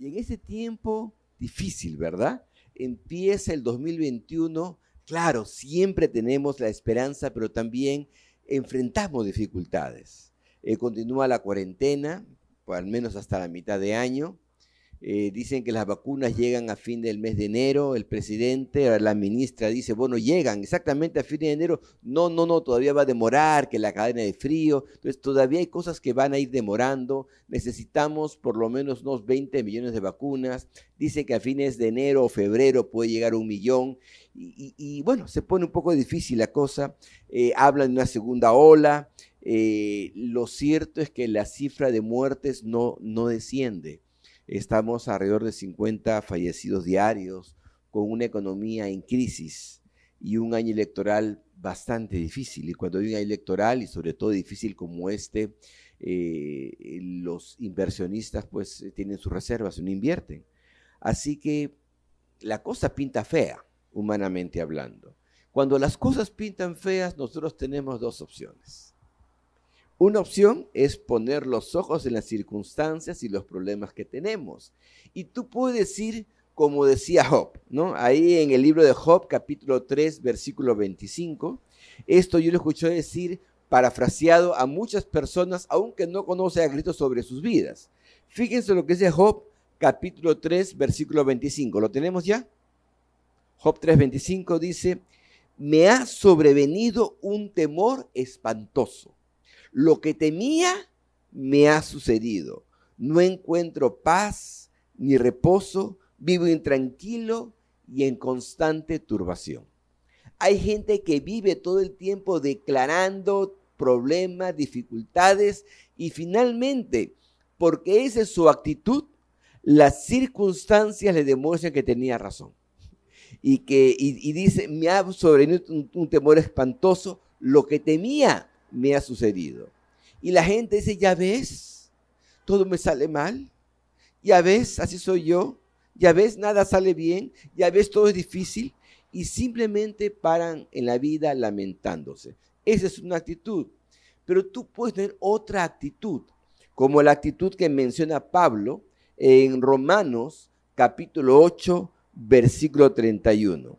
Y en ese tiempo difícil, ¿verdad? Empieza el 2021, claro, siempre tenemos la esperanza, pero también enfrentamos dificultades. Eh, continúa la cuarentena, al menos hasta la mitad de año. Eh, dicen que las vacunas llegan a fin del mes de enero, el presidente, la ministra dice, bueno, llegan exactamente a fin de enero, no, no, no, todavía va a demorar, que la cadena de frío, entonces todavía hay cosas que van a ir demorando, necesitamos por lo menos unos 20 millones de vacunas, dice que a fines de enero o febrero puede llegar un millón, y, bueno, se pone un poco difícil la cosa, eh, hablan de una segunda ola, eh, lo cierto es que la cifra de muertes no, no desciende. Estamos alrededor de 50 fallecidos diarios, con una economía en crisis y un año electoral bastante difícil. Y cuando hay un año electoral, y sobre todo difícil como este, eh, los inversionistas pues tienen sus reservas y no invierten. Así que la cosa pinta fea, humanamente hablando. Cuando las cosas pintan feas, nosotros tenemos dos opciones una opción es poner los ojos en las circunstancias y los problemas que tenemos. Y tú puedes decir, como decía Job, ¿no? Ahí en el libro de Job, capítulo 3, versículo 25, esto yo lo escuché decir parafraseado a muchas personas, aunque no conoce a Cristo sobre sus vidas. Fíjense lo que dice Job, capítulo 3, versículo 25. ¿Lo tenemos ya? Job 3, 25 dice, me ha sobrevenido un temor espantoso lo que temía me ha sucedido. No encuentro paz ni reposo, vivo intranquilo y en constante turbación. Hay gente que vive todo el tiempo declarando problemas, dificultades y finalmente, porque esa es su actitud, las circunstancias le demuestran que tenía razón. Y que y, dice, me ha sobrevenido un temor espantoso, lo que temía me ha sucedido. Y la gente dice, ya ves, todo me sale mal, ya ves, así soy yo, ya ves, nada sale bien, ya ves, todo es difícil, y simplemente paran en la vida lamentándose. Esa es una actitud. Pero tú puedes tener otra actitud, como la actitud que menciona Pablo en Romanos capítulo 8, versículo 31.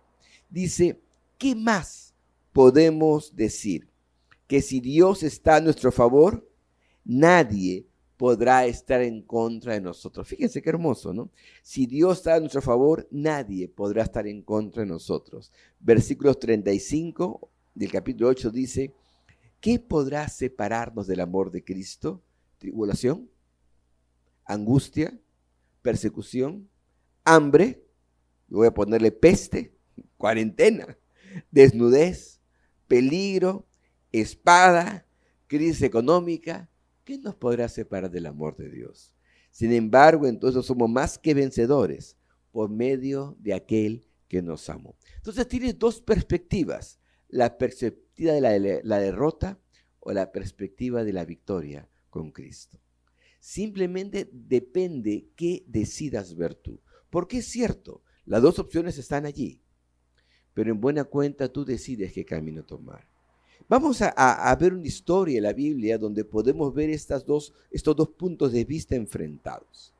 Dice, ¿qué más podemos decir? Que si Dios está a nuestro favor, nadie podrá estar en contra de nosotros. Fíjense qué hermoso, ¿no? Si Dios está a nuestro favor, nadie podrá estar en contra de nosotros. Versículos 35 del capítulo 8 dice, ¿qué podrá separarnos del amor de Cristo? Tribulación, angustia, persecución, hambre, voy a ponerle peste, cuarentena, desnudez, peligro, espada, crisis económica, ¿qué nos podrá separar del amor de Dios? Sin embargo, entonces somos más que vencedores por medio de aquel que nos amó. Entonces tienes dos perspectivas, la perspectiva de la, derrota o la perspectiva de la victoria con Cristo. Simplemente depende qué decidas ver tú. Porque es cierto, las dos opciones están allí, pero en buena cuenta tú decides qué camino tomar. Vamos a, ver una historia en la Biblia donde podemos ver estas dos, estos dos puntos de vista enfrentados.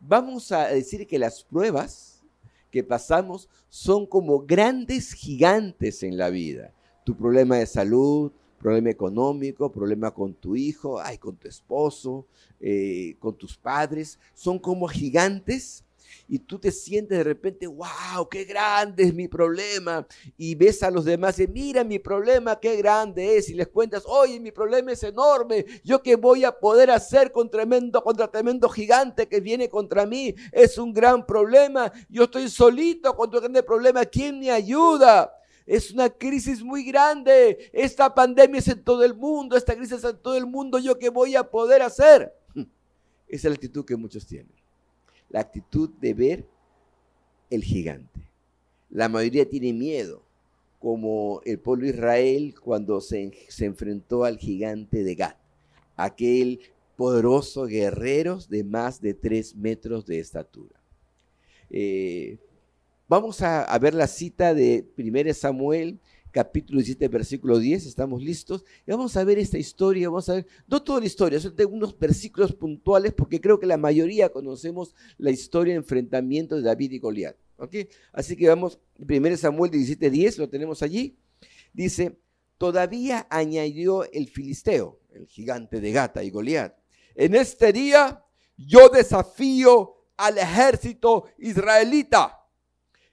Vamos a decir que las pruebas que pasamos son como grandes gigantes en la vida. Tu problema de salud, problema económico, problema con tu hijo, ay, con tu esposo, eh, con tus padres, son como gigantes y tú te sientes de repente, wow, qué grande es mi problema. Y ves a los demás y mira mi problema, qué grande es. Y les cuentas, oye, mi problema es enorme. Yo qué voy a poder hacer con tremendo, contra tremendo gigante que viene contra mí. Es un gran problema. Yo estoy solito contra un grande problema. ¿Quién me ayuda? Es una crisis muy grande. Esta pandemia es en todo el mundo. Esta crisis es en todo el mundo. ¿Yo qué voy a poder hacer? Esa es la actitud que muchos tienen la actitud de ver el gigante. La mayoría tiene miedo, como el pueblo de Israel cuando se, enfrentó al gigante de Gad, aquel poderoso guerrero de más de tres metros de estatura. Eh, vamos a, ver la cita de 1 Samuel, capítulo 17, versículo 10. ¿Estamos listos? Y vamos a ver esta historia, vamos a ver, no toda la historia, son unos versículos puntuales porque creo que la mayoría conocemos la historia de enfrentamiento de David y Goliat. ¿ok? Así que vamos, 1 Samuel 17, 10, lo tenemos allí. Dice, todavía añadió el filisteo, el gigante de Gata y Goliat. En este día yo desafío al ejército israelita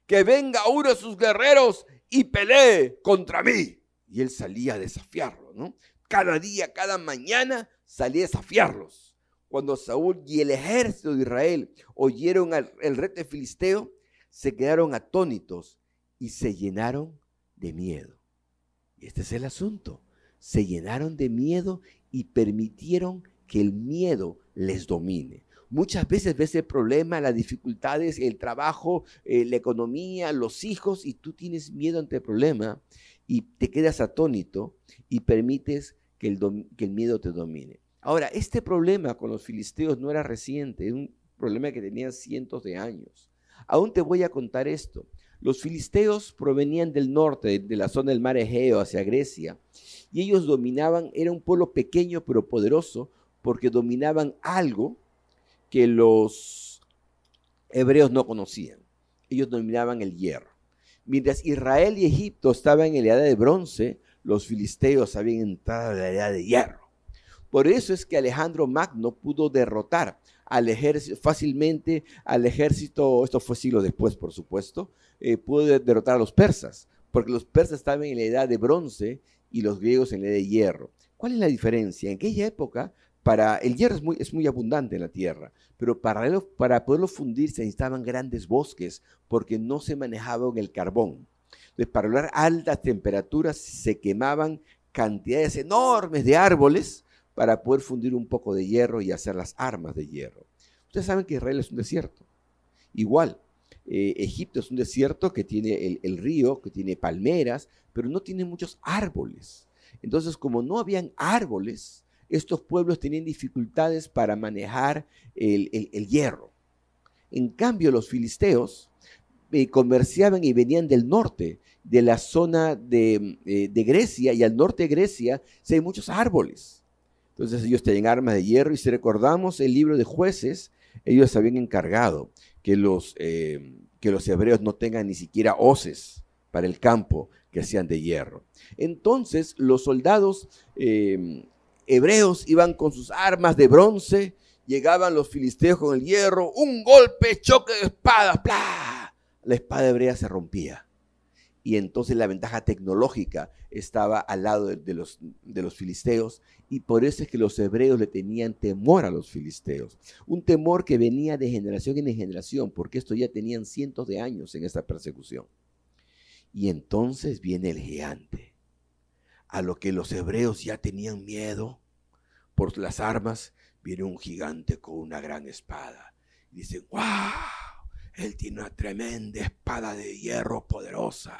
que venga uno de sus guerreros y pelee contra mí. Y él salía a desafiarlo, ¿no? Cada día, cada mañana salía a desafiarlos. Cuando Saúl y el ejército de Israel oyeron el reto filisteo, se quedaron atónitos y se llenaron de miedo. Y este es el asunto. Se llenaron de miedo y permitieron que el miedo les domine. Muchas veces ves el problema, las dificultades, el trabajo, eh, la economía, los hijos, y tú tienes miedo ante el problema y te quedas atónito y permites que el, que el miedo te domine. Ahora, este problema con los filisteos no era reciente, es un problema que tenía cientos de años. Aún te voy a contar esto. Los filisteos provenían del norte, de la zona del mar Egeo hacia Grecia, y ellos dominaban, era un pueblo pequeño pero poderoso, porque dominaban algo que los hebreos no conocían. Ellos dominaban el hierro. Mientras Israel y Egipto estaban en la edad de bronce, los filisteos habían entrado en la edad de hierro. Por eso es que Alejandro Magno pudo derrotar al ejército fácilmente al ejército, esto fue siglo después, por supuesto, eh, pudo derrotar a los persas, porque los persas estaban en la edad de bronce y los griegos en la edad de hierro. ¿Cuál es la diferencia? En aquella época el hierro es muy, es muy abundante en la tierra, pero para, para poderlo fundir se necesitaban grandes bosques porque no se manejaba el carbón. Entonces, para lograr altas temperaturas se quemaban cantidades enormes de árboles para poder fundir un poco de hierro y hacer las armas de hierro. Ustedes saben que Israel es un desierto. Igual, eh, Egipto es un desierto que tiene el, el, río, que tiene palmeras, pero no tiene muchos árboles. Entonces, como no habían árboles, estos pueblos tenían dificultades para manejar el, hierro. En cambio, los filisteos eh, comerciaban y venían del norte, de la zona de, eh, de, Grecia, y al norte de Grecia se hay muchos árboles. Entonces ellos tenían armas de hierro, y si recordamos el libro de jueces, ellos habían encargado que los, eh, que los hebreos no tengan ni siquiera hoces para el campo que sean de hierro. Entonces los soldados hebreos iban con sus armas de bronce, llegaban los filisteos con el hierro, un golpe, choque de espadas, ¡plá! La espada hebrea se rompía. Y entonces la ventaja tecnológica estaba al lado de, los, de los filisteos y por eso es que los hebreos le tenían temor a los filisteos. Un temor que venía de generación en generación, porque esto ya tenían cientos de años en esta persecución. Y entonces viene el gigante a lo que los hebreos ya tenían miedo por las armas, viene un gigante con una gran espada. Y dicen, ¡wow! Él tiene una tremenda espada de hierro poderosa.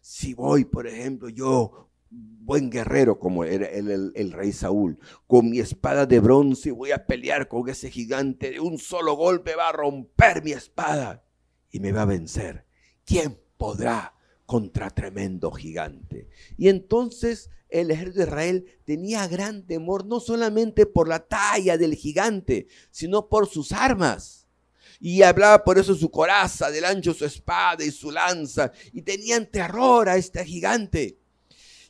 Si voy, por ejemplo, yo, buen guerrero como era el, el, rey Saúl, con mi espada de bronce voy a pelear con ese gigante, de un solo golpe va a romper mi espada y me va a vencer. ¿Quién podrá contra tremendo gigante. Y entonces el ejército de Israel tenía gran temor, no solamente por la talla del gigante, sino por sus armas. Y hablaba por eso su coraza, del ancho su espada y su lanza, y tenían terror a este gigante.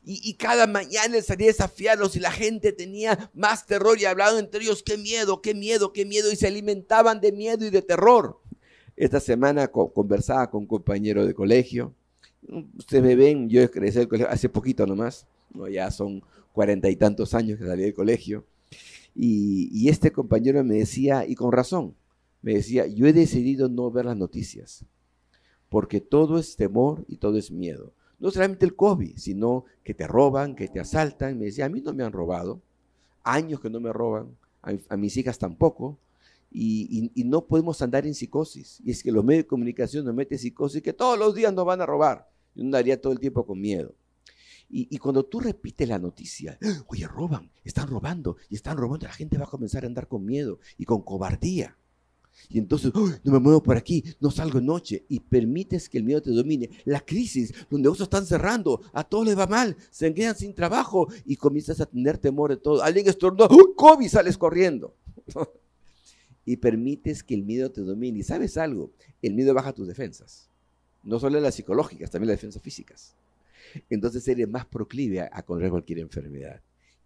Y, cada mañana él salía a desafiarlos y la gente tenía más terror y hablaban entre ellos, qué miedo, qué miedo, qué miedo, y se alimentaban de miedo y de terror. Esta semana conversaba con un compañero de colegio Ustedes me ven, yo crecí del colegio hace poquito nomás, ¿no? ya son cuarenta y tantos años que salí del colegio. Y, este compañero me decía, y con razón, me decía, yo he decidido no ver las noticias, porque todo es temor y todo es miedo. No solamente el COVID, sino que te roban, que te asaltan. Me decía, a mí no me han robado, años que no me roban, a mis hijas tampoco, y, no podemos andar en psicosis. Y es que los medios de comunicación nos meten psicosis que todos los días nos van a robar. Yo andaría todo el tiempo con miedo. Y, cuando tú repites la noticia, oye, roban, están robando, y están robando, la gente va a comenzar a andar con miedo y con cobardía. Y entonces, no me muevo por aquí, no salgo noche. Y permites que el miedo te domine. La crisis, los negocios están cerrando, a todos les va mal, se quedan sin trabajo y comienzas a tener temor de todo. Alguien estornuda, ¡Uy, COVID, sales corriendo. y permites que el miedo te domine. Y sabes algo, el miedo baja tus defensas. No solo las psicológicas, también las defensas físicas. Entonces eres más proclive a, a contraer cualquier enfermedad.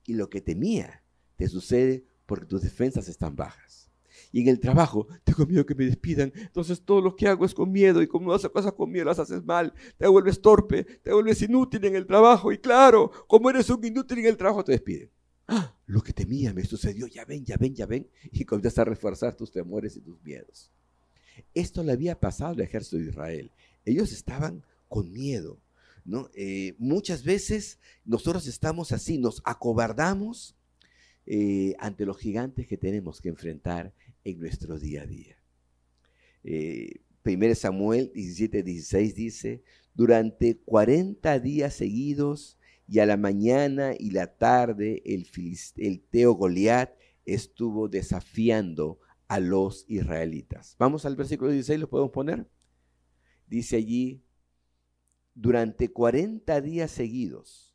Y lo que temía te sucede porque tus defensas están bajas. Y en el trabajo, tengo miedo que me despidan. Entonces todo lo que hago es con miedo. Y como no haces cosas con miedo, las haces mal. Te vuelves torpe, te vuelves inútil en el trabajo. Y claro, como eres un inútil en el trabajo, te despiden. ¡Ah! Lo que temía me sucedió. Ya ven, ya ven, ya ven. Y comienzas a reforzar tus temores y tus miedos. Esto le había pasado al ejército de Israel. Ellos estaban con miedo. ¿no? Eh, muchas veces nosotros estamos así, nos acobardamos eh, ante los gigantes que tenemos que enfrentar en nuestro día a día. Eh, 1 Samuel 17, 16 dice, durante 40 días seguidos y a la mañana y la tarde el, el Teo Goliat estuvo desafiando a los israelitas. Vamos al versículo 16, ¿lo podemos poner? Dice allí, durante 40 días seguidos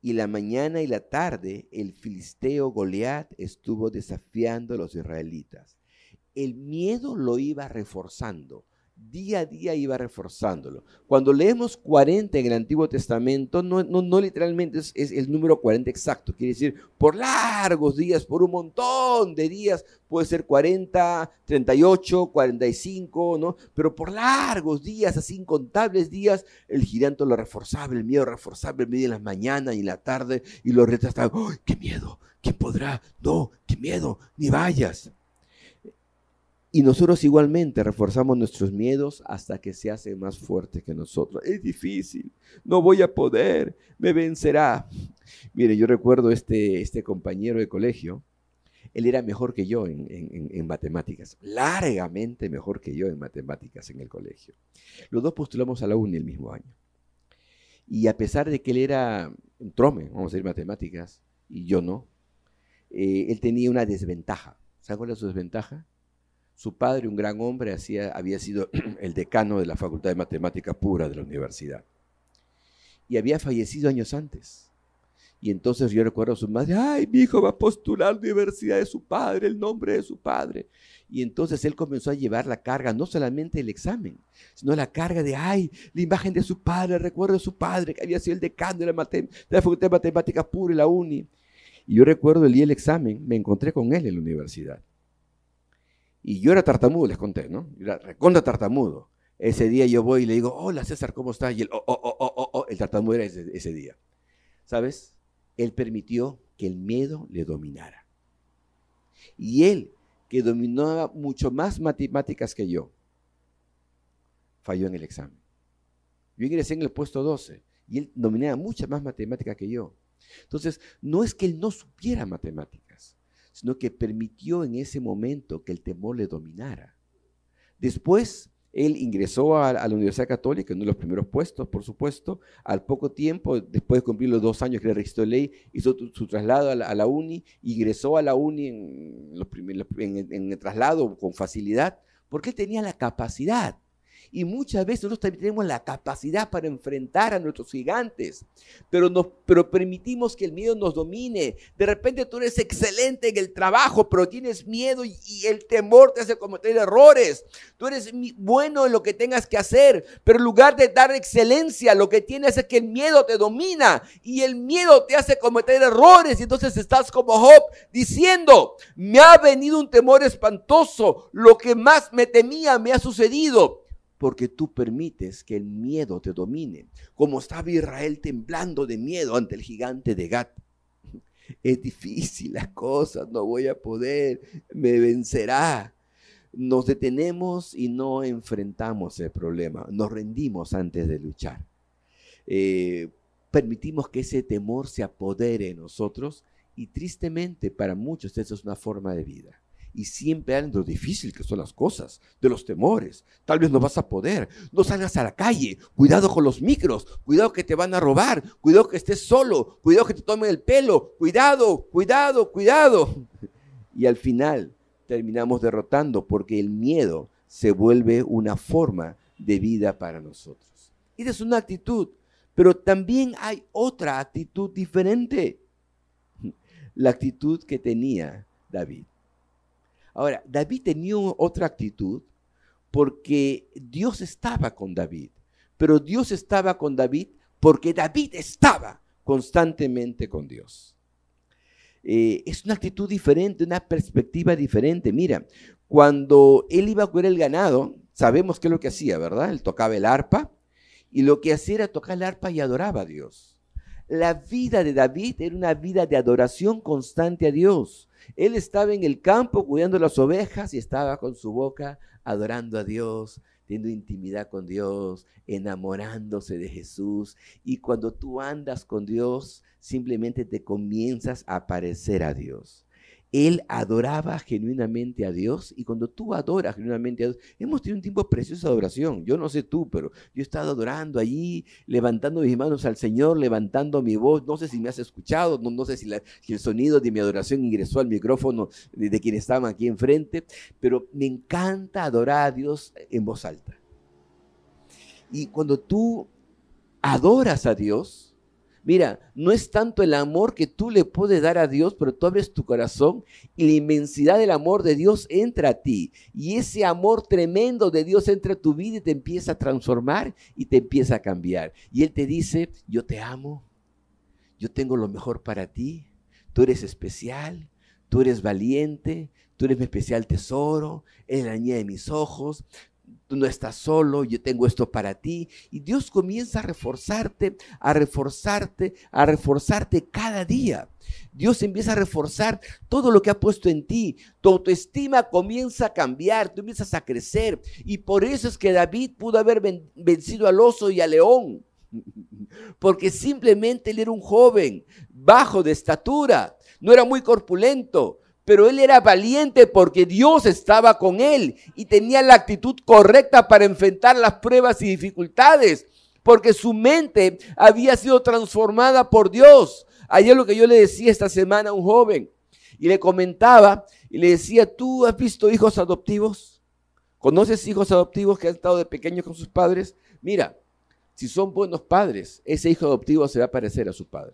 y la mañana y la tarde el filisteo Goliat estuvo desafiando a los israelitas. El miedo lo iba reforzando día a día iba reforzándolo. Cuando leemos 40 en el Antiguo Testamento, no, literalmente es, el número 40 exacto, quiere decir por largos días, por un montón de días, puede ser 40, 38, 45, ¿no? Pero por largos días, así incontables días, el gigante lo reforzaba, el miedo reforzaba, el miedo en la mañana y en la tarde, y los retos estaban, ¡oh, ¡qué miedo! ¿Quién podrá? No, qué miedo, ni vayas. Y nosotros igualmente reforzamos nuestros miedos hasta que se hace más fuerte que nosotros. Es difícil, no voy a poder, me vencerá. Mire, yo recuerdo este, este compañero de colegio, él era mejor que yo en, en, matemáticas, largamente mejor que yo en matemáticas en el colegio. Los dos postulamos a la UNI el mismo año. Y a pesar de que él era un trome, vamos a decir matemáticas, y yo no, eh, él tenía una desventaja. ¿Sabe cuál es su desventaja? Su padre, un gran hombre, había sido el decano de la Facultad de Matemática Pura de la universidad. Y había fallecido años antes. Y entonces yo recuerdo a su madre, ay, mi hijo va a postular la universidad de su padre, el nombre de su padre. Y entonces él comenzó a llevar la carga, no solamente el examen, sino la carga de, ay, la imagen de su padre, el recuerdo de su padre, que había sido el decano de la, de la Facultad de Matemática Pura y la UNI. Y yo recuerdo el día del examen, me encontré con él en la universidad. Y yo era tartamudo, les conté, ¿no? Era recontra tartamudo. Ese día yo voy y le digo, hola César, ¿cómo estás? Y el, oh, oh, oh, oh, oh, el tartamudo era ese, ese día. ¿Sabes? Él permitió que el miedo le dominara. Y él, que dominaba mucho más matemáticas que yo, falló en el examen. Yo ingresé en el puesto 12 y él dominaba muchas más matemáticas que yo. Entonces, no es que él no supiera matemáticas sino que permitió en ese momento que el temor le dominara. Después, él ingresó a, la Universidad Católica, en uno de los primeros puestos, por supuesto. Al poco tiempo, después de cumplir los dos años que le registró ley, hizo su traslado a la, UNI, ingresó a la UNI en, los en el traslado con facilidad, porque él tenía la capacidad y muchas veces nosotros tenemos la capacidad para enfrentar a nuestros gigantes, pero, nos, pero permitimos que el miedo nos domine. De repente tú eres excelente en el trabajo, pero tienes miedo y, el temor te hace cometer errores. Tú eres bueno en lo que tengas que hacer, pero en lugar de dar excelencia, lo que tienes es que el miedo te domina y el miedo te hace cometer errores. Y entonces estás como Job diciendo, me ha venido un temor espantoso, lo que más me temía me ha sucedido porque tú permites que el miedo te domine, como estaba Israel temblando de miedo ante el gigante de Gat. Es difícil la cosa, no voy a poder, me vencerá. Nos detenemos y no enfrentamos el problema, nos rendimos antes de luchar. Eh, permitimos que ese temor se apodere en nosotros y tristemente para muchos eso es una forma de vida y siempre hablan de lo difícil que son las cosas, de los temores. Tal vez no vas a poder. No salgas a la calle. Cuidado con los micros. Cuidado que te van a robar. Cuidado que estés solo. Cuidado que te tomen el pelo. Cuidado, cuidado, cuidado. Y al final terminamos derrotando porque el miedo se vuelve una forma de vida para nosotros. Esa es una actitud, pero también hay otra actitud diferente, la actitud que tenía David. Ahora, David tenía otra actitud porque Dios estaba con David, pero Dios estaba con David porque David estaba constantemente con Dios. Eh, es una actitud diferente, una perspectiva diferente. Mira, cuando él iba a cuidar el ganado, sabemos qué es lo que hacía, ¿verdad? Él tocaba el arpa y lo que hacía era tocar el arpa y adoraba a Dios. La vida de David era una vida de adoración constante a Dios. Él estaba en el campo cuidando las ovejas y estaba con su boca adorando a Dios, teniendo intimidad con Dios, enamorándose de Jesús. Y cuando tú andas con Dios, simplemente te comienzas a parecer a Dios. Él adoraba genuinamente a Dios y cuando tú adoras genuinamente a Dios, hemos tenido un tiempo precioso de adoración. Yo no sé tú, pero yo he estado adorando allí, levantando mis manos al Señor, levantando mi voz. No sé si me has escuchado, no, sé si, el sonido de mi adoración ingresó al micrófono de, de quienes aquí enfrente, pero me encanta adorar a Dios en voz alta. Y cuando tú adoras a Dios, Mira, no es tanto el amor que tú le puedes dar a Dios, pero tú abres tu corazón y la inmensidad del amor de Dios entra a ti. Y ese amor tremendo de Dios entra a tu vida y te empieza a transformar y te empieza a cambiar. Y Él te dice, yo te amo, yo tengo lo mejor para ti, tú eres especial, tú eres valiente, tú eres mi especial tesoro, eres la niña de mis ojos, tú no estás solo, yo tengo esto para ti. Y Dios comienza a reforzarte, a reforzarte, a reforzarte cada día. Dios empieza a reforzar todo lo que ha puesto en ti. Tu autoestima comienza a cambiar, tú empiezas a crecer. Y por eso es que David pudo haber vencido al oso y al león. Porque simplemente él era un joven, bajo de estatura, no era muy corpulento, pero él era valiente porque Dios estaba con él y tenía la actitud correcta para enfrentar las pruebas y dificultades, porque su mente había sido transformada por Dios. Ayer lo que yo le decía esta semana a un joven y le comentaba y le decía, ¿tú has visto hijos adoptivos? ¿Conoces hijos adoptivos que han estado de pequeños con sus padres? Mira, si son buenos padres, ese hijo adoptivo se va a parecer a su padre.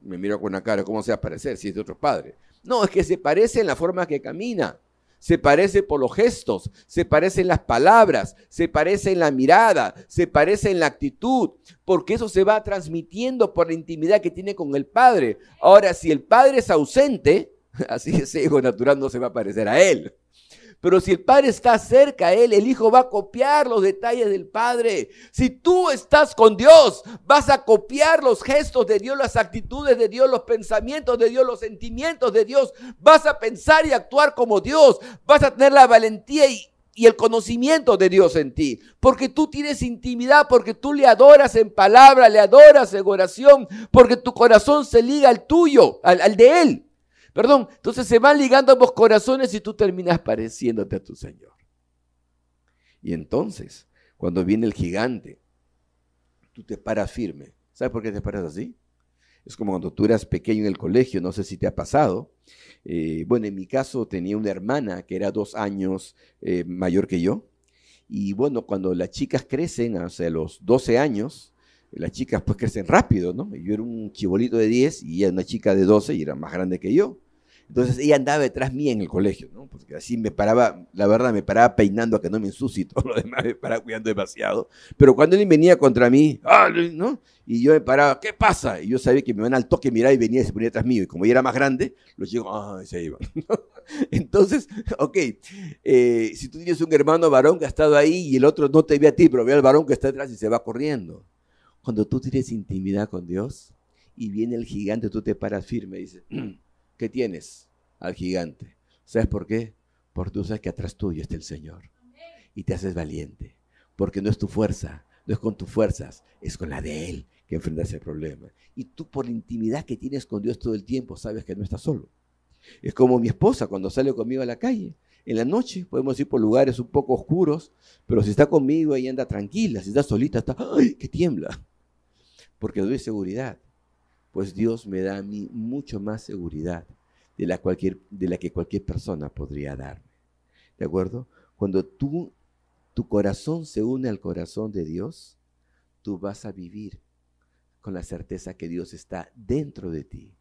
Me miro con una cara, ¿cómo se va a parecer si es de otro padre? No, es que se parece en la forma que camina, se parece por los gestos, se parece en las palabras, se parece en la mirada, se parece en la actitud, porque eso se va transmitiendo por la intimidad que tiene con el Padre. Ahora, si el Padre es ausente, así ese hijo natural no se va a parecer a él. Pero si el Padre está cerca a Él, el Hijo va a copiar los detalles del Padre. Si tú estás con Dios, vas a copiar los gestos de Dios, las actitudes de Dios, los pensamientos de Dios, los sentimientos de Dios. Vas a pensar y actuar como Dios. Vas a tener la valentía y, el conocimiento de Dios en ti. Porque tú tienes intimidad, porque tú le adoras en palabra, le adoras en oración, porque tu corazón se liga al tuyo, al de Él. Perdón, entonces se van ligando ambos corazones y tú terminas pareciéndote a tu Señor. Y entonces, cuando viene el gigante, tú te paras firme. ¿Sabes por qué te paras así? Es como cuando tú eras pequeño en el colegio, no sé si te ha pasado. Eh, bueno, en mi caso tenía una hermana que era dos años eh, mayor que yo. Y bueno, cuando las chicas crecen hacia los 12 años, las chicas pues crecen rápido, ¿no? Yo era un chibolito de 10 y ella una chica de 12 y era más grande que yo. Entonces ella andaba detrás mía en el colegio, ¿no? Porque así me paraba, la verdad, me paraba peinando a que no me ensucie todo lo demás, me paraba cuidando demasiado. Pero cuando él venía contra mí, ¡ah! ¿no? Y yo me paraba, ¿qué pasa? Y yo sabía que me iban al toque mirar y venía y se ponía detrás mío. Y como ella era más grande, los chicos, ¡ah! se iban. Entonces, ok, eh, si tú tienes un hermano varón que ha estado ahí y el otro no te ve a ti, pero ve al varón que está detrás y se va corriendo. Cuando tú tienes intimidad con Dios y viene el gigante, tú te paras firme y dices, ¿qué tienes al gigante? ¿Sabes por qué? Porque tú sabes que atrás tuyo está el Señor. Y te haces valiente. Porque no es tu fuerza, no es con tus fuerzas, es con la de Él que enfrentas el problema. Y tú por la intimidad que tienes con Dios todo el tiempo sabes que no estás solo. Es como mi esposa cuando sale conmigo a la calle. En la noche podemos ir por lugares un poco oscuros, pero si está conmigo ella anda tranquila. Si está solita está, ¡ay, que tiembla! Porque doy seguridad. Pues Dios me da a mí mucho más seguridad de la, cualquier, de la que cualquier persona podría darme. ¿De acuerdo? Cuando tú, tu corazón se une al corazón de Dios, tú vas a vivir con la certeza que Dios está dentro de ti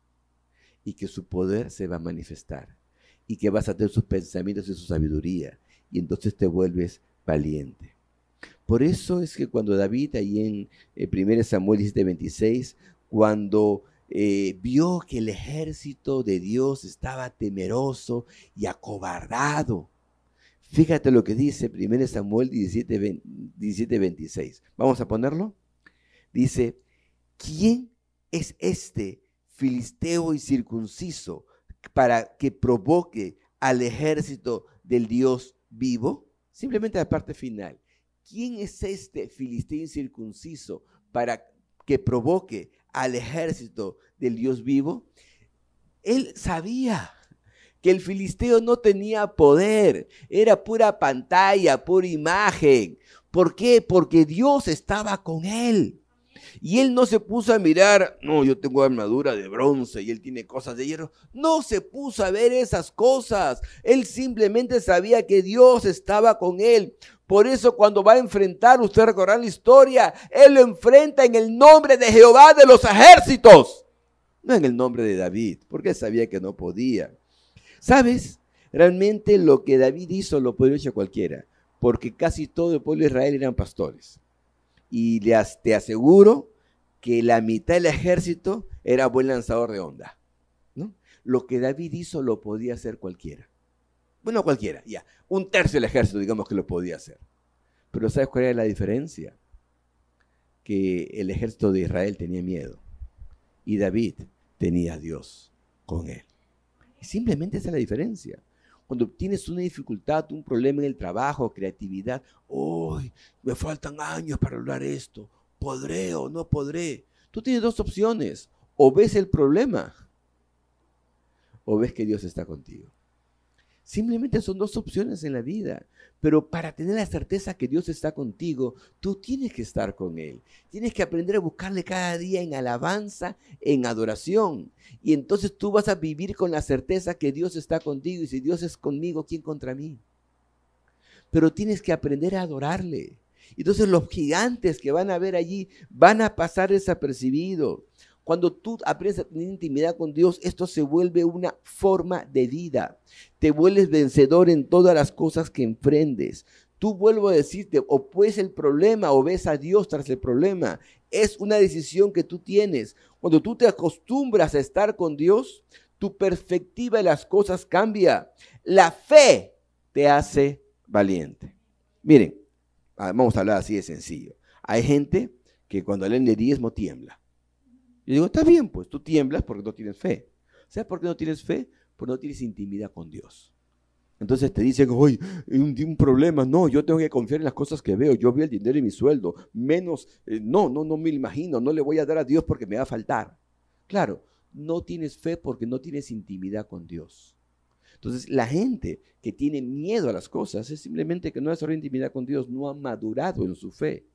y que su poder se va a manifestar y que vas a tener sus pensamientos y su sabiduría y entonces te vuelves valiente. Por eso es que cuando David, ahí en 1 eh, Samuel 17:26, cuando eh, vio que el ejército de Dios estaba temeroso y acobardado, fíjate lo que dice 1 Samuel 17:26. Vamos a ponerlo. Dice, ¿quién es este filisteo y circunciso para que provoque al ejército del Dios vivo? Simplemente la parte final. ¿Quién es este filisteo incircunciso para que provoque al ejército del Dios vivo? Él sabía que el filisteo no tenía poder, era pura pantalla, pura imagen. ¿Por qué? Porque Dios estaba con él. Y él no se puso a mirar, no, yo tengo armadura de bronce y él tiene cosas de hierro. No se puso a ver esas cosas. Él simplemente sabía que Dios estaba con él. Por eso cuando va a enfrentar, usted recordará la historia, él lo enfrenta en el nombre de Jehová de los ejércitos. No en el nombre de David, porque sabía que no podía. ¿Sabes? Realmente lo que David hizo lo podría hecho cualquiera, porque casi todo el pueblo de Israel eran pastores. Y te aseguro que la mitad del ejército era buen lanzador de onda. ¿no? Lo que David hizo lo podía hacer cualquiera. Bueno, cualquiera, ya. Un tercio del ejército, digamos que lo podía hacer. Pero ¿sabes cuál era la diferencia? Que el ejército de Israel tenía miedo y David tenía a Dios con él. Y simplemente esa es la diferencia. Cuando tienes una dificultad, un problema en el trabajo, creatividad, hoy me faltan años para lograr esto, ¿podré o no podré? Tú tienes dos opciones, o ves el problema, o ves que Dios está contigo. Simplemente son dos opciones en la vida. Pero para tener la certeza que Dios está contigo, tú tienes que estar con Él. Tienes que aprender a buscarle cada día en alabanza, en adoración. Y entonces tú vas a vivir con la certeza que Dios está contigo. Y si Dios es conmigo, ¿quién contra mí? Pero tienes que aprender a adorarle. Entonces los gigantes que van a ver allí van a pasar desapercibidos. Cuando tú aprendes a tener intimidad con Dios, esto se vuelve una forma de vida. Te vuelves vencedor en todas las cosas que enfrendes. Tú vuelvo a decirte, o pues el problema o ves a Dios tras el problema. Es una decisión que tú tienes. Cuando tú te acostumbras a estar con Dios, tu perspectiva de las cosas cambia. La fe te hace valiente. Miren, ah, vamos a hablar así de sencillo. Hay gente que cuando leen de diezmo tiembla. Y digo, está bien, pues tú tiemblas porque no tienes fe. ¿Sabes por qué no tienes fe? Porque no tienes intimidad con Dios. Entonces te dicen, hoy un, un, problema. No, yo tengo que confiar en las cosas que veo. Yo veo el dinero y mi sueldo. Menos, eh, no, no, no me imagino. No le voy a dar a Dios porque me va a faltar. Claro, no tienes fe porque no tienes intimidad con Dios. Entonces, la gente que tiene miedo a las cosas es simplemente que no ha desarrollado intimidad con Dios, no ha madurado en su fe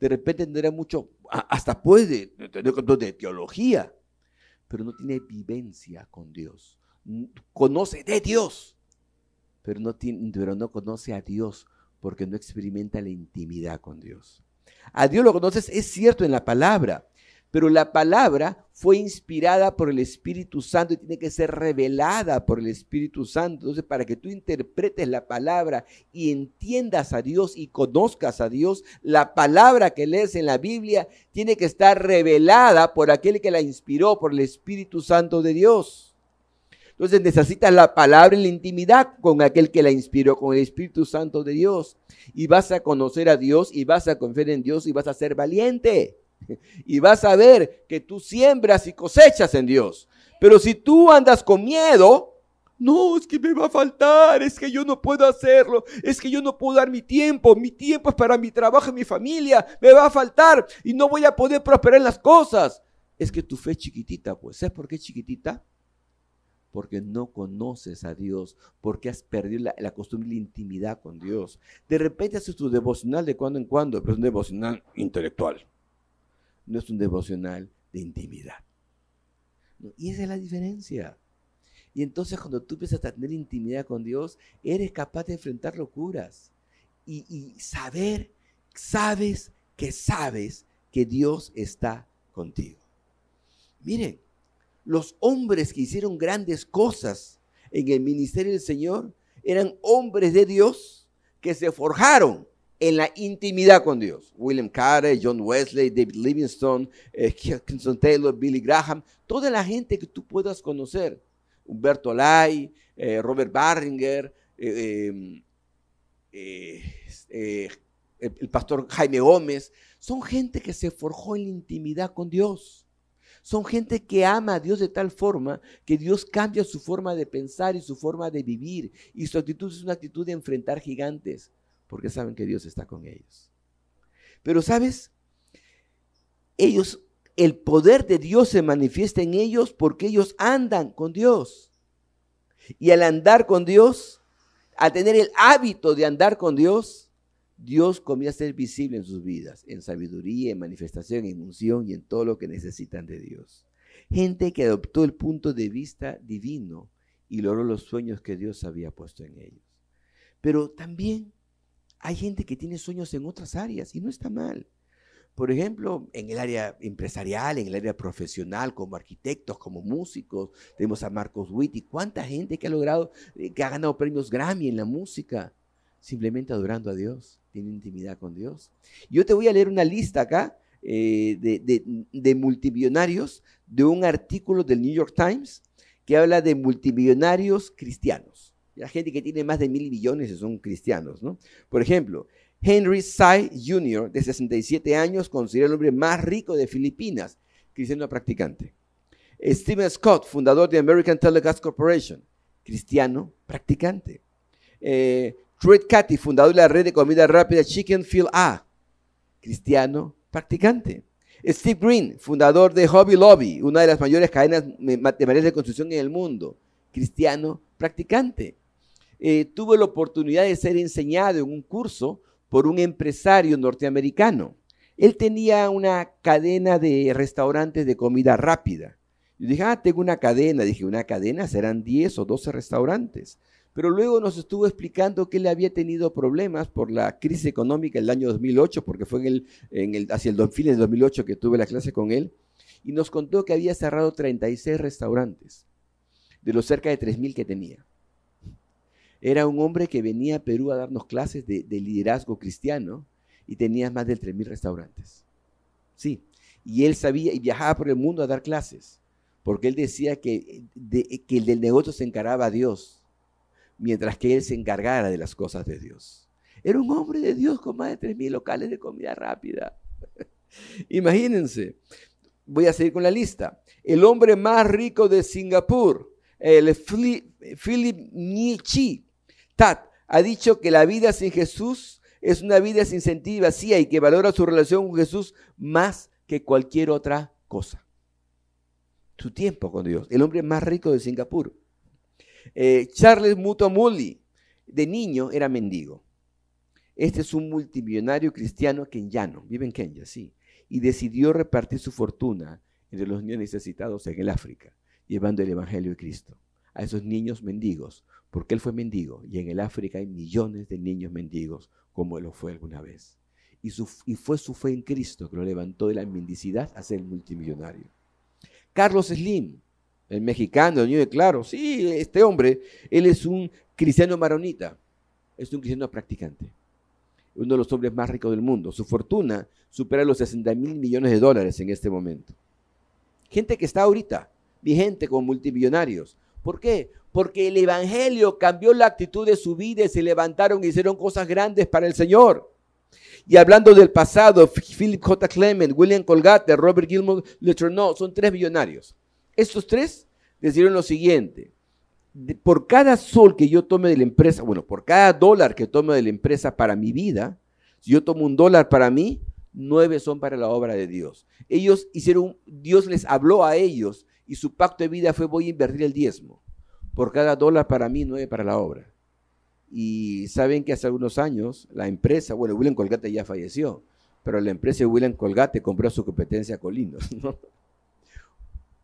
de repente tendrá mucho, hasta puede tener de teología, pero no tiene vivencia con Dios. Conoce de Dios, pero no, tiene, pero no conoce a Dios porque no experimenta la intimidad con Dios. A Dios lo conoces, es cierto en la palabra, pero la palabra fue inspirada por el Espíritu Santo y tiene que ser revelada por el Espíritu Santo. Entonces, para que tú interpretes la palabra y entiendas a Dios y conozcas a Dios, la palabra que lees en la Biblia tiene que estar revelada por aquel que la inspiró, por el Espíritu Santo de Dios. Entonces necesitas la palabra en la intimidad con aquel que la inspiró, con el Espíritu Santo de Dios. Y vas a conocer a Dios y vas a confiar en Dios y vas a ser valiente. Y vas a ver que tú siembras y cosechas en Dios. Pero si tú andas con miedo, no, es que me va a faltar, es que yo no puedo hacerlo, es que yo no puedo dar mi tiempo, mi tiempo es para mi trabajo y mi familia, me va a faltar y no voy a poder prosperar en las cosas. Es que tu fe es chiquitita, pues. ¿Sabes por qué es chiquitita? Porque no conoces a Dios, porque has perdido la, la costumbre de la intimidad con Dios. De repente haces tu devocional de cuando en cuando, pero es un devocional intelectual no es un devocional de intimidad. Y esa es la diferencia. Y entonces cuando tú empiezas a tener intimidad con Dios, eres capaz de enfrentar locuras y, y saber, sabes que sabes que Dios está contigo. Miren, los hombres que hicieron grandes cosas en el ministerio del Señor eran hombres de Dios que se forjaron en la intimidad con Dios. William Carey, John Wesley, David Livingstone, eh, Taylor, Billy Graham, toda la gente que tú puedas conocer. Humberto Lai, eh, Robert Barringer, eh, eh, el pastor Jaime Gómez, son gente que se forjó en la intimidad con Dios. Son gente que ama a Dios de tal forma que Dios cambia su forma de pensar y su forma de vivir. Y su actitud es una actitud de enfrentar gigantes, porque saben que Dios está con ellos. Pero sabes, ellos, el poder de Dios se manifiesta en ellos porque ellos andan con Dios. Y al andar con Dios, al tener el hábito de andar con Dios, Dios comienza a ser visible en sus vidas, en sabiduría, en manifestación, en unción y en todo lo que necesitan de Dios. Gente que adoptó el punto de vista divino y logró los sueños que Dios había puesto en ellos. Pero también hay gente que tiene sueños en otras áreas y no está mal. Por ejemplo, en el área empresarial, en el área profesional, como arquitectos, como músicos, tenemos a Marcos Witt cuánta gente que ha logrado, eh, que ha ganado premios Grammy en la música, simplemente adorando a Dios tiene intimidad con Dios. Yo te voy a leer una lista acá eh, de, multimillonarios de un artículo del New York Times que habla de multimillonarios cristianos. La gente que tiene más de mil millones son cristianos, ¿no? Por ejemplo, Henry Tsai Jr., de 67 años, considera el hombre más rico de Filipinas, cristiano practicante. Stephen Scott, fundador de American Telegas Corporation, cristiano practicante. Eh, Truett Cathy, fundador de la red de comida rápida Chicken Field A, cristiano practicante. Steve Green, fundador de Hobby Lobby, una de las mayores cadenas de materiales de construcción en el mundo, cristiano practicante. Eh, tuvo la oportunidad de ser enseñado en un curso por un empresario norteamericano. Él tenía una cadena de restaurantes de comida rápida. Yo dije, ah, tengo una cadena. Dije, una cadena serán 10 o 12 restaurantes. Pero luego nos estuvo explicando que él había tenido problemas por la crisis económica el año 2008, porque fue en el, hacia el fin del 2008 que tuve la clase con él, y nos contó que había cerrado 36 restaurantes, de los cerca de 3.000 que tenía. Era un hombre que venía a Perú a darnos clases de, liderazgo cristiano y tenía más de 3.000 restaurantes. Sí, y él sabía y viajaba por el mundo a dar clases, porque él decía que, que el del negocio se encaraba a Dios mientras que él se encargara de las cosas de Dios. Era un hombre de Dios con más de 3.000 locales de comida rápida. Imagínense, voy a seguir con la lista. El hombre más rico de Singapur, el Philip Nietzsche, Tat, ha dicho que la vida sin Jesús es una vida sin sentido y vacía y que valora su relación con Jesús más que cualquier otra cosa. Su tiempo con Dios. El hombre más rico de Singapur. Eh, Charles Mutomuli, de niño, era mendigo. Este es un multimillonario cristiano kenyano, vive en Kenya, sí, y decidió repartir su fortuna entre los niños necesitados en el África, llevando el Evangelio de Cristo a esos niños mendigos, porque él fue mendigo y en el África hay millones de niños mendigos como él lo fue alguna vez. Y, y fue su fe en Cristo que lo levantó de la mendicidad a ser multimillonario. Carlos Slim, el mexicano, el niño de claro, sí, este hombre, él es un cristiano maronita, es un cristiano practicante, uno de los hombres más ricos del mundo. Su fortuna supera los 60 mil millones de dólares en este momento. Gente que está ahorita vigente con multimillonarios. ¿Por qué? Porque el Evangelio cambió la actitud de su vida y se levantaron y hicieron cosas grandes para el Señor. Y hablando del pasado, Philip J. Clement, William Colgate, Robert Gilmore no, son tres millonarios. Estos tres decidieron lo siguiente. por cada sol que yo tome de la empresa, bueno, por cada dólar que tome de la empresa para mi vida, si yo tomo un dólar para mí, nueve son para la obra de Dios. Ellos hicieron, Dios les habló a ellos y su pacto de vida fue voy a invertir el diezmo. Por cada dólar para mí, nueve para la obra. Y saben que hace algunos años la empresa, bueno, William Colgate ya falleció, pero la empresa de William Colgate compró su competencia a Colinos, ¿no?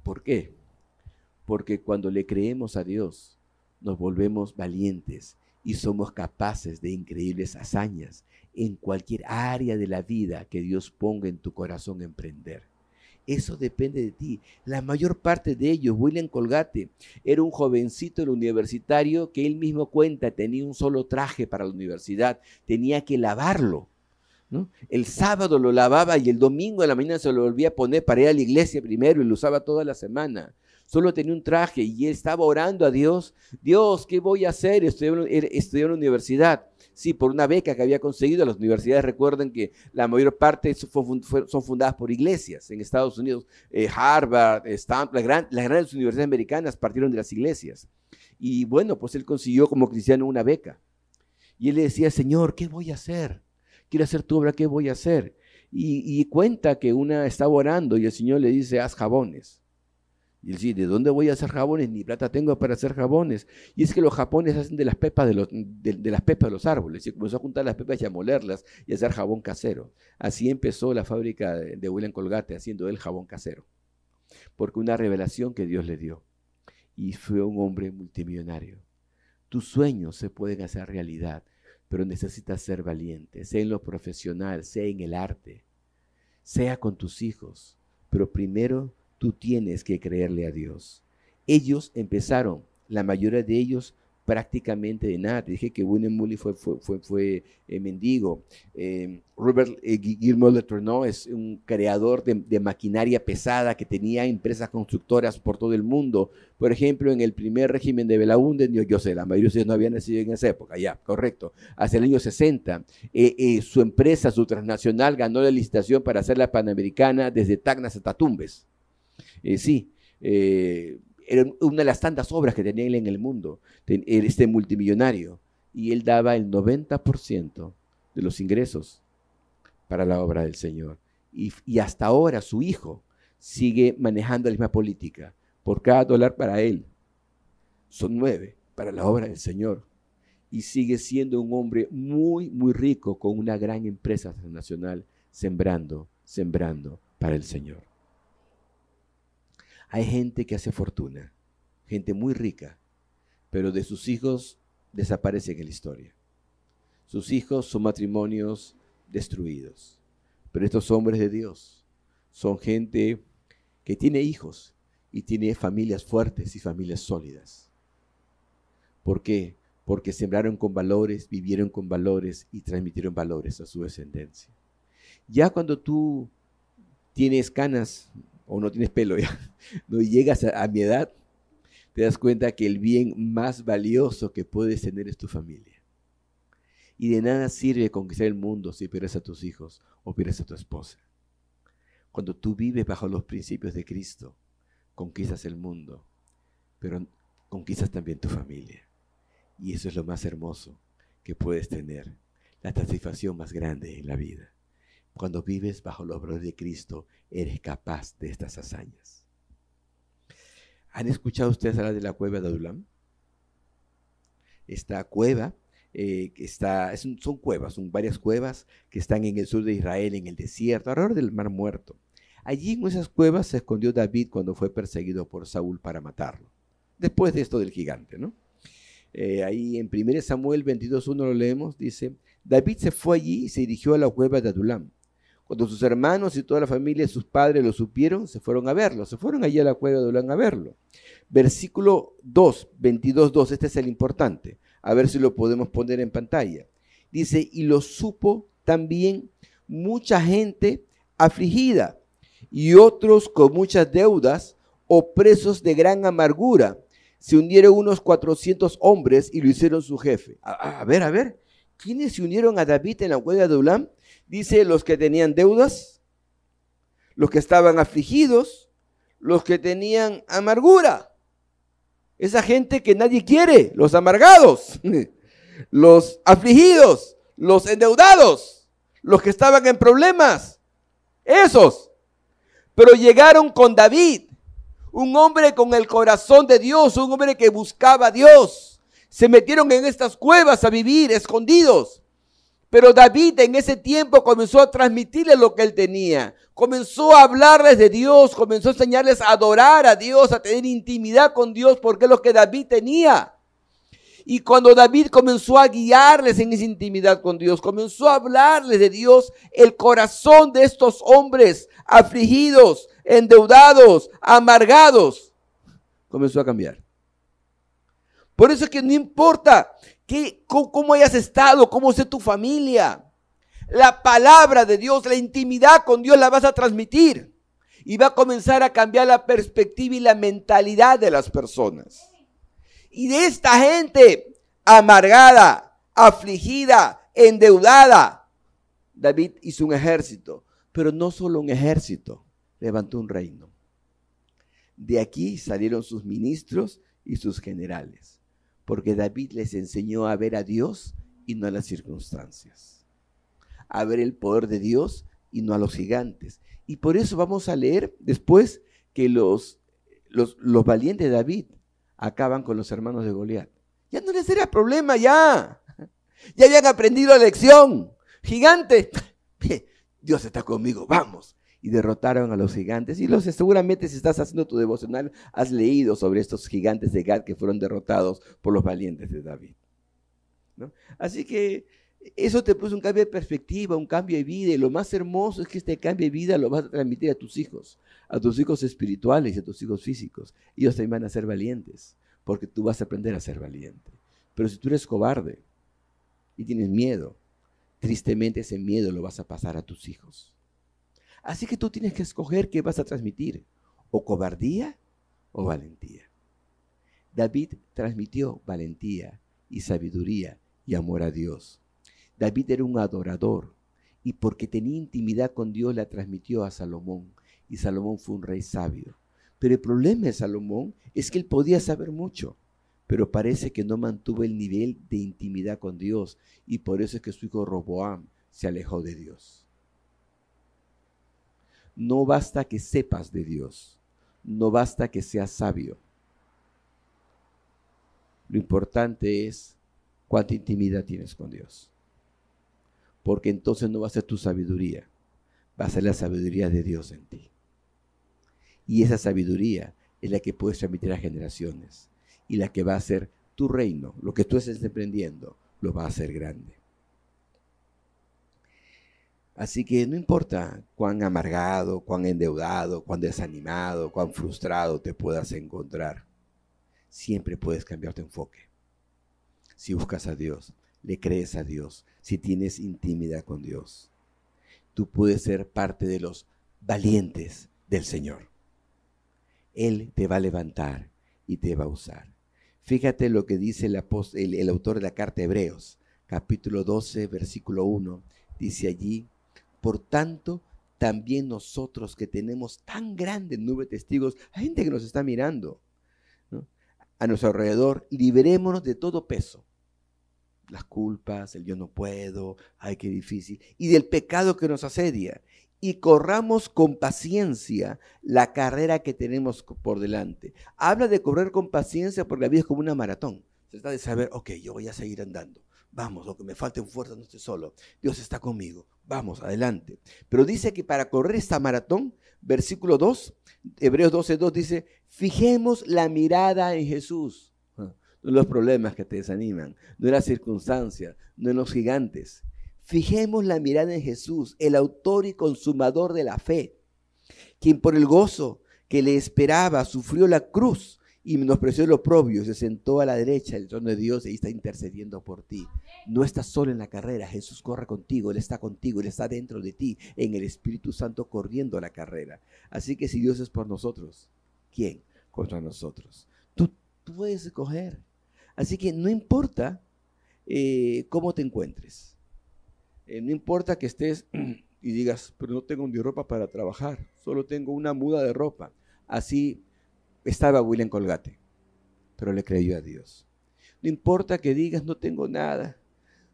¿Por qué? Porque cuando le creemos a Dios, nos volvemos valientes y somos capaces de increíbles hazañas en cualquier área de la vida que Dios ponga en tu corazón emprender. Eso depende de ti. La mayor parte de ellos, William Colgate, era un jovencito universitario que él mismo cuenta, tenía un solo traje para la universidad, tenía que lavarlo. El sábado lo lavaba y el domingo de la mañana se lo volvía a poner para ir a la iglesia primero y lo usaba toda la semana solo tenía un traje y él estaba orando a Dios. Dios, ¿qué voy a hacer? Estudié, en la universidad. Sí, por una beca que había conseguido. Las universidades recuerden que la mayor parte son fundadas por iglesias en Estados Unidos. Eh, Harvard, Stanford, las, las grandes universidades americanas partieron de las iglesias. Y bueno, pues él consiguió como cristiano una beca. Y él le decía, Señor, ¿qué voy a hacer? Quiero hacer tu obra, ¿qué voy a hacer? Y, y cuenta que una estaba orando y el Señor le dice, haz jabones. Y él ¿de dónde voy a hacer jabones? Ni plata tengo para hacer jabones. Y es que los japones hacen de las pepas de los, de, las pepas de los árboles. Y comenzó a juntar las pepas y a molerlas y a hacer jabón casero. Así empezó la fábrica de, William Colgate haciendo el jabón casero. Porque una revelación que Dios le dio. Y fue un hombre multimillonario. Tus sueños se pueden hacer realidad, pero necesitas ser valiente, sea en lo profesional, sea en el arte, sea con tus hijos. Pero primero tú tienes que creerle a Dios. Ellos empezaron, la mayoría de ellos prácticamente de nada. Te dije que William Mully fue, eh, mendigo. Eh, Robert eh, Guillermo es un creador de, maquinaria pesada que tenía empresas constructoras por todo el mundo. Por ejemplo, en el primer régimen de Belaúnde, yo, yo sé, la mayoría de ustedes no habían nacido en esa época, ya, correcto. Hacia el año 60, su empresa, su transnacional, ganó la licitación para hacer la Panamericana desde Tacna hasta Tumbes. Eh, sí, eh, era una de las tantas obras que tenía él en el mundo, este multimillonario, y él daba el 90% de los ingresos para la obra del Señor. Y, hasta ahora su hijo sigue manejando la misma política. Por cada dólar para él, son nueve para la obra del Señor. Y sigue siendo un hombre muy, muy rico con una gran empresa transnacional, sembrando, sembrando para el Señor. Hay gente que hace fortuna, gente muy rica, pero de sus hijos desaparecen en la historia. Sus hijos son matrimonios destruidos. Pero estos hombres de Dios son gente que tiene hijos y tiene familias fuertes y familias sólidas. ¿Por qué? Porque sembraron con valores, vivieron con valores y transmitieron valores a su descendencia. Ya cuando tú tienes canas o no tienes pelo ya, no llegas a, mi edad, te das cuenta que el bien más valioso que puedes tener es tu familia. Y de nada sirve conquistar el mundo si pierdes a tus hijos o pierdes a tu esposa. Cuando tú vives bajo los principios de Cristo, conquistas el mundo, pero conquistas también tu familia. Y eso es lo más hermoso que puedes tener, la satisfacción más grande en la vida. Cuando vives bajo los brazos de Cristo, eres capaz de estas hazañas. ¿Han escuchado ustedes hablar de la cueva de Adulam? Esta cueva eh, está, son cuevas, son varias cuevas que están en el sur de Israel, en el desierto, alrededor del Mar Muerto. Allí en esas cuevas se escondió David cuando fue perseguido por Saúl para matarlo. Después de esto del gigante, ¿no? Eh, ahí en 1 Samuel 22.1 lo leemos, dice, David se fue allí y se dirigió a la cueva de Adulam. Cuando sus hermanos y toda la familia, sus padres lo supieron, se fueron a verlo, se fueron allí a la cueva de Adulán a verlo. Versículo 2, 22, 2, este es el importante, a ver si lo podemos poner en pantalla. Dice, y lo supo también mucha gente afligida y otros con muchas deudas o presos de gran amargura. Se unieron unos 400 hombres y lo hicieron su jefe. A, ver, a ver, ¿quiénes se unieron a David en la cueva de Ulam? Dice los que tenían deudas, los que estaban afligidos, los que tenían amargura. Esa gente que nadie quiere, los amargados, los afligidos, los endeudados, los que estaban en problemas. Esos. Pero llegaron con David, un hombre con el corazón de Dios, un hombre que buscaba a Dios. Se metieron en estas cuevas a vivir escondidos Pero David en ese tiempo comenzó a transmitirles lo que él tenía. Comenzó a hablarles de Dios, comenzó a enseñarles a adorar a Dios, a tener intimidad con Dios, porque es lo que David tenía. Y cuando David comenzó a guiarles en esa intimidad con Dios, comenzó a hablarles de Dios, el corazón de estos hombres afligidos, endeudados, amargados, comenzó a cambiar. Por eso es que no importa cómo, hayas estado, cómo sea tu familia. La palabra de Dios, la intimidad con Dios la vas a transmitir. Y va a comenzar a cambiar la perspectiva y la mentalidad de las personas. Y de esta gente amargada, afligida, endeudada, David hizo un ejército. Pero no solo un ejército, levantó un reino. De aquí salieron sus ministros y sus generales porque David les enseñó a ver a Dios y no a las circunstancias, a ver el poder de Dios y no a los gigantes. Y por eso vamos a leer después que los, los, valientes de David acaban con los hermanos de Goliat. Ya no les era problema, ya. Ya habían aprendido la lección. Gigante, Dios está conmigo, vamos y derrotaron a los gigantes. Y los, seguramente si estás haciendo tu devocional, has leído sobre estos gigantes de Gad que fueron derrotados por los valientes de David. Así que eso te puso un cambio de perspectiva, un cambio de vida. Y lo más hermoso es que este cambio de vida lo vas a transmitir a tus hijos, a tus hijos espirituales y a tus hijos físicos. Ellos también van a ser valientes, porque tú vas a aprender a ser valiente. Pero si tú eres cobarde y tienes miedo, tristemente ese miedo lo vas a pasar a tus hijos. Así que tú tienes que escoger qué vas a transmitir, o cobardía o valentía. David transmitió valentía y sabiduría y amor a Dios. David era un adorador y porque tenía intimidad con Dios la transmitió a Salomón y Salomón fue un rey sabio. Pero el problema de Salomón es que él podía saber mucho, pero parece que no mantuvo el nivel de intimidad con Dios y por eso es que su hijo Roboam se alejó de Dios. No basta que sepas de Dios, no basta que seas sabio. Lo importante es cuánta intimidad tienes con Dios. Porque entonces no va a ser tu sabiduría, va a ser la sabiduría de Dios en ti. Y esa sabiduría es la que puedes transmitir a generaciones y la que va a hacer tu reino, lo que tú estés emprendiendo, lo va a hacer grande. Así que no importa cuán amargado, cuán endeudado, cuán desanimado, cuán frustrado te puedas encontrar, siempre puedes cambiar tu enfoque. Si buscas a Dios, le crees a Dios, si tienes intimidad con Dios, tú puedes ser parte de los valientes del Señor. Él te va a levantar y te va a usar. Fíjate lo que dice el, autor de la carta de Hebreos, capítulo 12, versículo 1. Dice allí, por tanto, también nosotros que tenemos tan grande nube de testigos, hay gente que nos está mirando a nuestro alrededor, liberémonos de todo peso. Las culpas, el yo no puedo, ay, qué difícil, y del pecado que nos asedia. Y corramos con paciencia la carrera que tenemos por delante. Habla de correr con paciencia porque la vida es como una maratón. Se está de saber, ok, yo voy a seguir andando. Vamos, lo que me falte fuerza no estoy solo. Dios está conmigo. Vamos, adelante. Pero dice que para correr esta maratón, versículo 2, Hebreos 12, 2 dice, fijemos la mirada en Jesús. Ah, no en los problemas que te desaniman, no en las circunstancias, no en los gigantes. Fijemos la mirada en Jesús, el autor y consumador de la fe, quien por el gozo que le esperaba sufrió la cruz y menospreció lo propio, se sentó a la derecha del trono de Dios y está intercediendo por ti. No estás solo en la carrera, Jesús corre contigo, Él está contigo, Él está dentro de ti, en el Espíritu Santo corriendo la carrera. Así que si Dios es por nosotros, ¿quién contra nosotros? Tú, puedes escoger. Así que no importa eh, cómo te encuentres. Eh, no importa que estés y digas, pero no tengo ni ropa para trabajar, solo tengo una muda de ropa. Así estaba William Colgate, pero le creyó a Dios. No importa que digas, no tengo nada.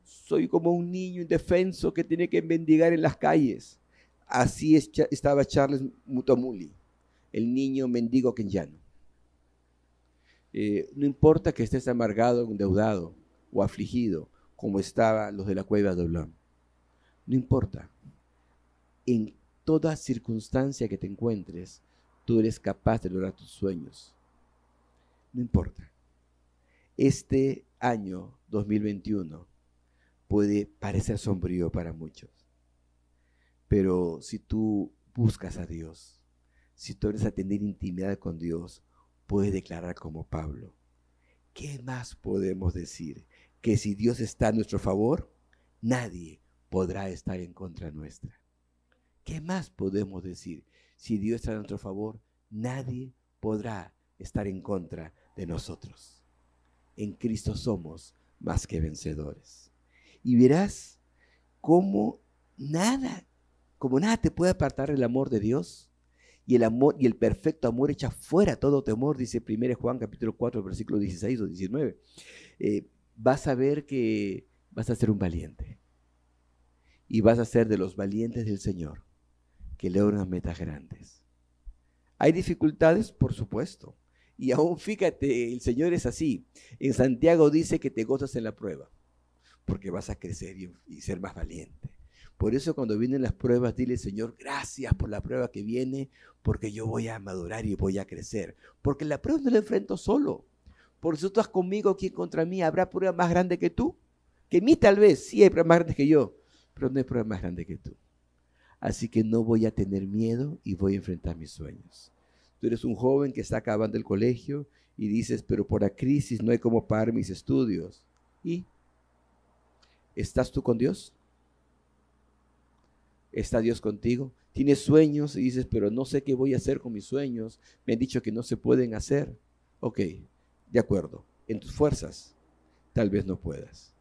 Soy como un niño indefenso que tiene que mendigar en las calles. Así estaba Charles Mutomuli, el niño mendigo kenyano. Eh, no importa que estés amargado, endeudado o afligido, como estaban los de la cueva de Olón. No importa. En toda circunstancia que te encuentres, tú eres capaz de lograr tus sueños. No importa. Este año 2021 puede parecer sombrío para muchos. Pero si tú buscas a Dios, si tú eres a tener intimidad con Dios, puedes declarar como Pablo. ¿Qué más podemos decir? Que si Dios está a nuestro favor, nadie podrá estar en contra nuestra. ¿Qué más podemos decir? Si Dios está a nuestro favor, nadie podrá estar en contra de nosotros. En Cristo somos más que vencedores. Y verás cómo nada como nada te puede apartar el amor de Dios. Y el amor y el perfecto amor echa fuera todo temor, dice 1 Juan capítulo 4, versículo 16 o 19. Eh, vas a ver que vas a ser un valiente. Y vas a ser de los valientes del Señor, que logran metas grandes. Hay dificultades, por supuesto. Y aún fíjate, el Señor es así. En Santiago dice que te gozas en la prueba, porque vas a crecer y ser más valiente. Por eso cuando vienen las pruebas, dile, Señor, gracias por la prueba que viene, porque yo voy a madurar y voy a crecer. Porque la prueba no la enfrento solo. Por si tú estás conmigo, ¿quién contra mí? ¿Habrá prueba más grande que tú? Que mí tal vez, sí hay pruebas más grandes que yo, pero no hay prueba más grande que tú. Así que no voy a tener miedo y voy a enfrentar mis sueños. Tú eres un joven que está acabando el colegio y dices, pero por la crisis no hay cómo pagar mis estudios. ¿Y estás tú con Dios? ¿Está Dios contigo? Tienes sueños y dices, pero no sé qué voy a hacer con mis sueños. Me han dicho que no se pueden hacer. Ok, de acuerdo. En tus fuerzas, tal vez no puedas.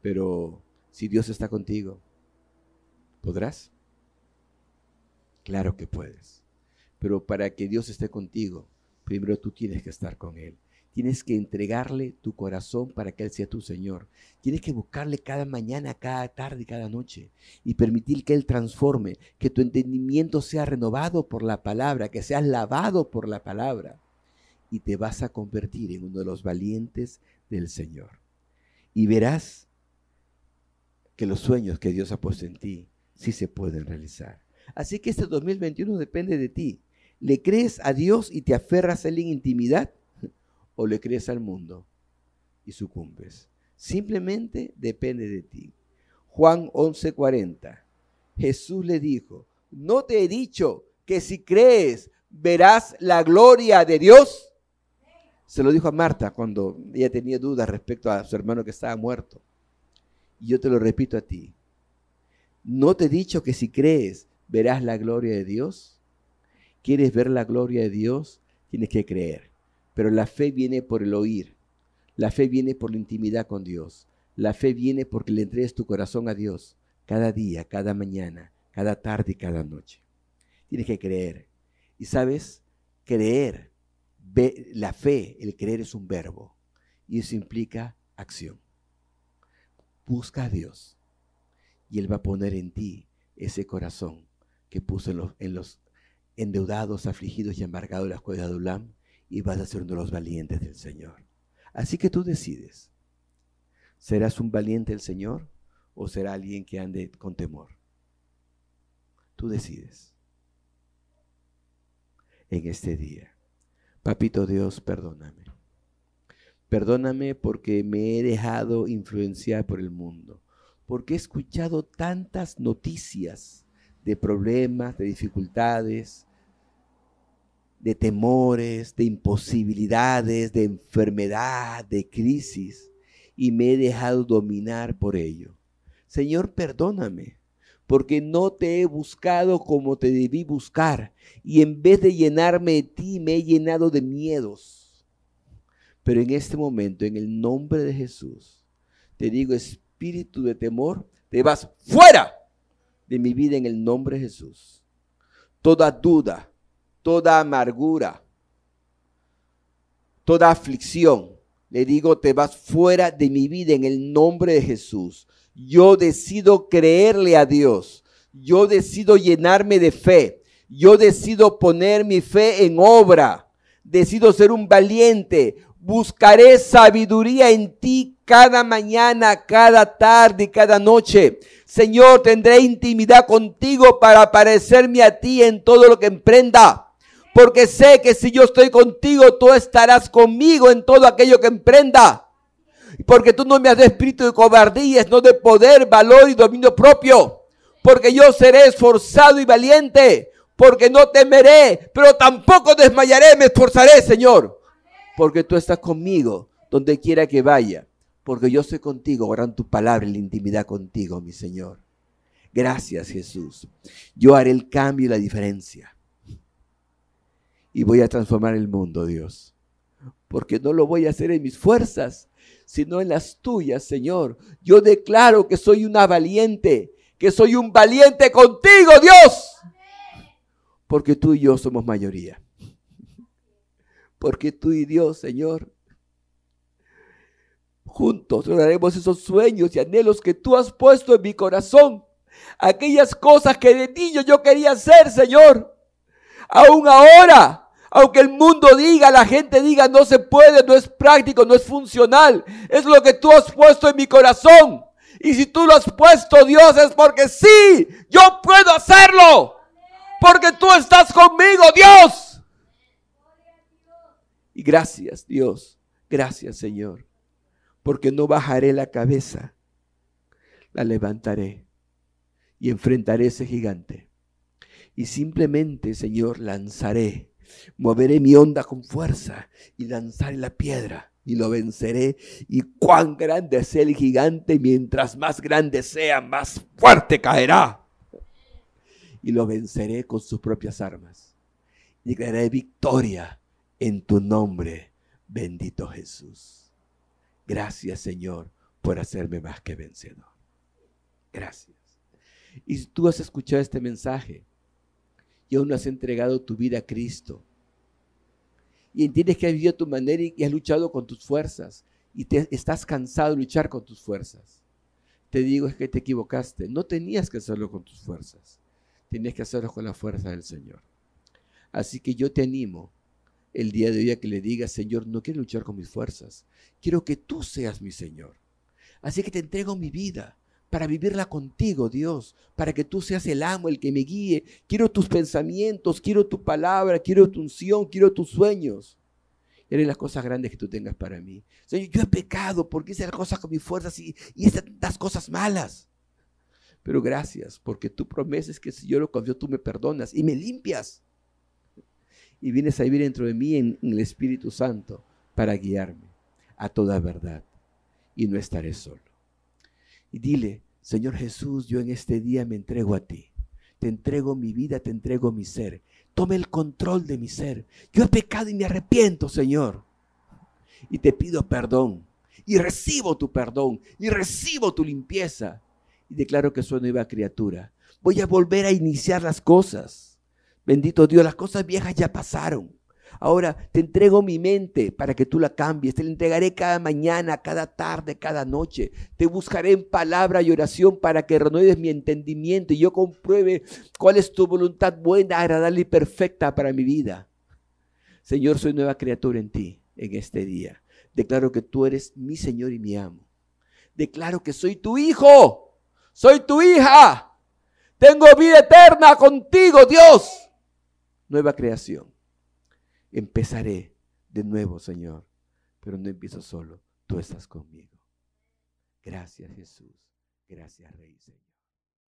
Pero si Dios está contigo, ¿podrás? Claro que puedes. Pero para que Dios esté contigo, primero tú tienes que estar con Él. Tienes que entregarle tu corazón para que Él sea tu Señor. Tienes que buscarle cada mañana, cada tarde cada noche y permitir que Él transforme, que tu entendimiento sea renovado por la palabra, que seas lavado por la palabra. Y te vas a convertir en uno de los valientes del Señor. Y verás que los sueños que Dios ha puesto en ti sí se pueden realizar. Así que este 2021 depende de ti. ¿Le crees a Dios y te aferras a Él en intimidad? o le crees al mundo y sucumbes. Simplemente depende de ti. Juan 11:40. Jesús le dijo, ¿no te he dicho que si crees verás la gloria de Dios? Se lo dijo a Marta cuando ella tenía dudas respecto a su hermano que estaba muerto. Y yo te lo repito a ti. ¿No te he dicho que si crees verás la gloria de Dios? ¿Quieres ver la gloria de Dios? Tienes que creer. Pero la fe viene por el oír. La fe viene por la intimidad con Dios. La fe viene porque le entregues tu corazón a Dios cada día, cada mañana, cada tarde y cada noche. Tienes que creer. Y sabes, creer, la fe, el creer es un verbo. Y eso implica acción. Busca a Dios. Y Él va a poner en ti ese corazón que puso en los, en los endeudados, afligidos y embargados de la escuela de Adulam y vas a ser uno de los valientes del Señor. Así que tú decides. ¿Serás un valiente del Señor o será alguien que ande con temor? Tú decides. En este día. Papito Dios, perdóname. Perdóname porque me he dejado influenciar por el mundo. Porque he escuchado tantas noticias de problemas, de dificultades, de temores, de imposibilidades, de enfermedad, de crisis, y me he dejado dominar por ello. Señor, perdóname, porque no te he buscado como te debí buscar, y en vez de llenarme de ti, me he llenado de miedos. Pero en este momento, en el nombre de Jesús, te digo, espíritu de temor, te vas fuera de mi vida en el nombre de Jesús. Toda duda, toda amargura, toda aflicción. Le digo, te vas fuera de mi vida en el nombre de Jesús. Yo decido creerle a Dios. Yo decido llenarme de fe. Yo decido poner mi fe en obra. Decido ser un valiente. Buscaré sabiduría en ti cada mañana, cada tarde y cada noche. Señor, tendré intimidad contigo para parecerme a ti en todo lo que emprenda. Porque sé que si yo estoy contigo, tú estarás conmigo en todo aquello que emprenda. Porque tú no me has de espíritu de cobardía, no de poder, valor y dominio propio. Porque yo seré esforzado y valiente. Porque no temeré, pero tampoco desmayaré, me esforzaré, Señor. Porque tú estás conmigo donde quiera que vaya. Porque yo soy contigo, oran tu palabra y la intimidad contigo, mi Señor. Gracias, Jesús. Yo haré el cambio y la diferencia. Y voy a transformar el mundo, Dios. Porque no lo voy a hacer en mis fuerzas, sino en las tuyas, Señor. Yo declaro que soy una valiente, que soy un valiente contigo, Dios. Porque tú y yo somos mayoría. Porque tú y Dios, Señor, juntos lograremos esos sueños y anhelos que tú has puesto en mi corazón. Aquellas cosas que de niño yo quería hacer, Señor. Aún ahora, aunque el mundo diga, la gente diga, no se puede, no es práctico, no es funcional. Es lo que tú has puesto en mi corazón. Y si tú lo has puesto, Dios, es porque sí, yo puedo hacerlo. Porque tú estás conmigo, Dios. Y gracias, Dios. Gracias, Señor. Porque no bajaré la cabeza. La levantaré y enfrentaré ese gigante. Y simplemente, Señor, lanzaré Moveré mi onda con fuerza y lanzaré la piedra y lo venceré. Y cuán grande sea el gigante, mientras más grande sea, más fuerte caerá. Y lo venceré con sus propias armas. Y declararé victoria en tu nombre, bendito Jesús. Gracias, Señor, por hacerme más que vencedor. Gracias. Y si tú has escuchado este mensaje, y aún no has entregado tu vida a Cristo. Y entiendes que has vivido tu manera y has luchado con tus fuerzas. Y te, estás cansado de luchar con tus fuerzas. Te digo es que te equivocaste. No tenías que hacerlo con tus fuerzas. Tenías que hacerlo con la fuerza del Señor. Así que yo te animo el día de hoy a que le digas, Señor, no quiero luchar con mis fuerzas. Quiero que tú seas mi Señor. Así que te entrego mi vida para vivirla contigo, Dios, para que tú seas el amo, el que me guíe. Quiero tus pensamientos, quiero tu palabra, quiero tu unción, quiero tus sueños. Eres las cosas grandes que tú tengas para mí. Señor, yo he pecado porque hice las cosas con mis fuerzas y, y estas cosas malas. Pero gracias, porque tu promesa es que si yo lo confío, tú me perdonas y me limpias. Y vienes a vivir dentro de mí en el Espíritu Santo para guiarme a toda verdad. Y no estaré solo y dile, Señor Jesús, yo en este día me entrego a ti. Te entrego mi vida, te entrego mi ser. Tome el control de mi ser. Yo he pecado y me arrepiento, Señor. Y te pido perdón. Y recibo tu perdón. Y recibo tu limpieza. Y declaro que soy nueva criatura. Voy a volver a iniciar las cosas. Bendito Dios, las cosas viejas ya pasaron. Ahora te entrego mi mente para que tú la cambies. Te la entregaré cada mañana, cada tarde, cada noche. Te buscaré en palabra y oración para que renueves mi entendimiento y yo compruebe cuál es tu voluntad buena, agradable y perfecta para mi vida. Señor, soy nueva criatura en ti en este día. Declaro que tú eres mi Señor y mi amo. Declaro que soy tu hijo. Soy tu hija. Tengo vida eterna contigo, Dios. Nueva creación empezaré de nuevo, Señor, pero no empiezo solo, tú estás conmigo. Gracias Jesús, gracias Rey Señor.